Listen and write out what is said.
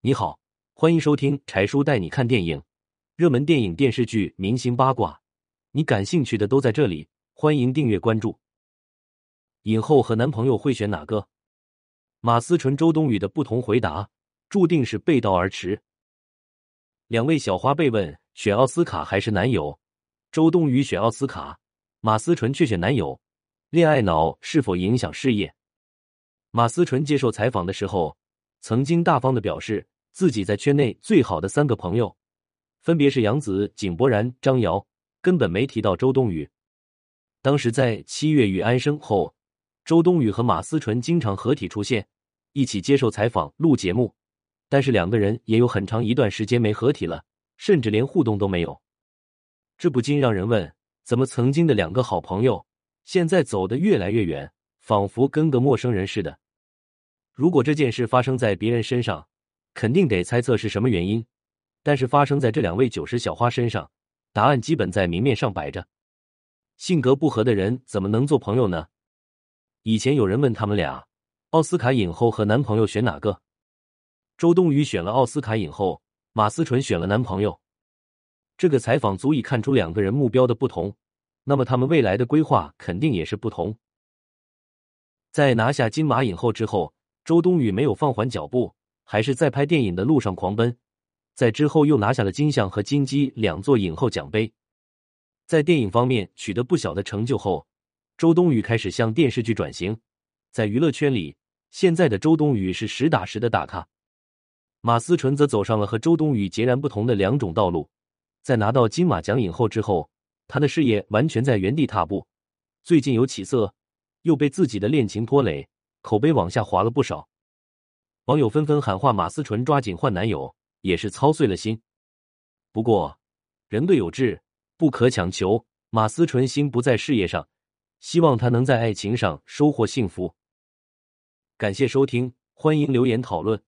你好，欢迎收听柴叔带你看电影，热门电影、电视剧、明星八卦，你感兴趣的都在这里。欢迎订阅关注。影后和男朋友会选哪个？马思纯、周冬雨的不同回答，注定是背道而驰。两位小花被问选奥斯卡还是男友，周冬雨选奥斯卡，马思纯却选男友。恋爱脑是否影响事业？马思纯接受采访的时候，曾经大方的表示自己在圈内最好的三个朋友，分别是杨紫、井柏然、张瑶，根本没提到周冬雨。当时在《七月与安生》后，周冬雨和马思纯经常合体出现，一起接受采访、录节目，但是两个人也有很长一段时间没合体了，甚至连互动都没有。这不禁让人问：怎么曾经的两个好朋友？现在走得越来越远，仿佛跟个陌生人似的。如果这件事发生在别人身上，肯定得猜测是什么原因。但是发生在这两位九十小花身上，答案基本在明面上摆着。性格不合的人怎么能做朋友呢？以前有人问他们俩，奥斯卡影后和男朋友选哪个？周冬雨选了奥斯卡影后，马思纯选了男朋友。这个采访足以看出两个人目标的不同。那么他们未来的规划肯定也是不同。在拿下金马影后之后，周冬雨没有放缓脚步，还是在拍电影的路上狂奔。在之后又拿下了金像和金鸡两座影后奖杯，在电影方面取得不小的成就后，周冬雨开始向电视剧转型。在娱乐圈里，现在的周冬雨是实打实的大咖。马思纯则走上了和周冬雨截然不同的两种道路。在拿到金马奖影后之后。她的事业完全在原地踏步，最近有起色，又被自己的恋情拖累，口碑往下滑了不少。网友纷纷喊话马思纯抓紧换男友，也是操碎了心。不过人各有志，不可强求。马思纯心不在事业上，希望他能在爱情上收获幸福。感谢收听，欢迎留言讨论。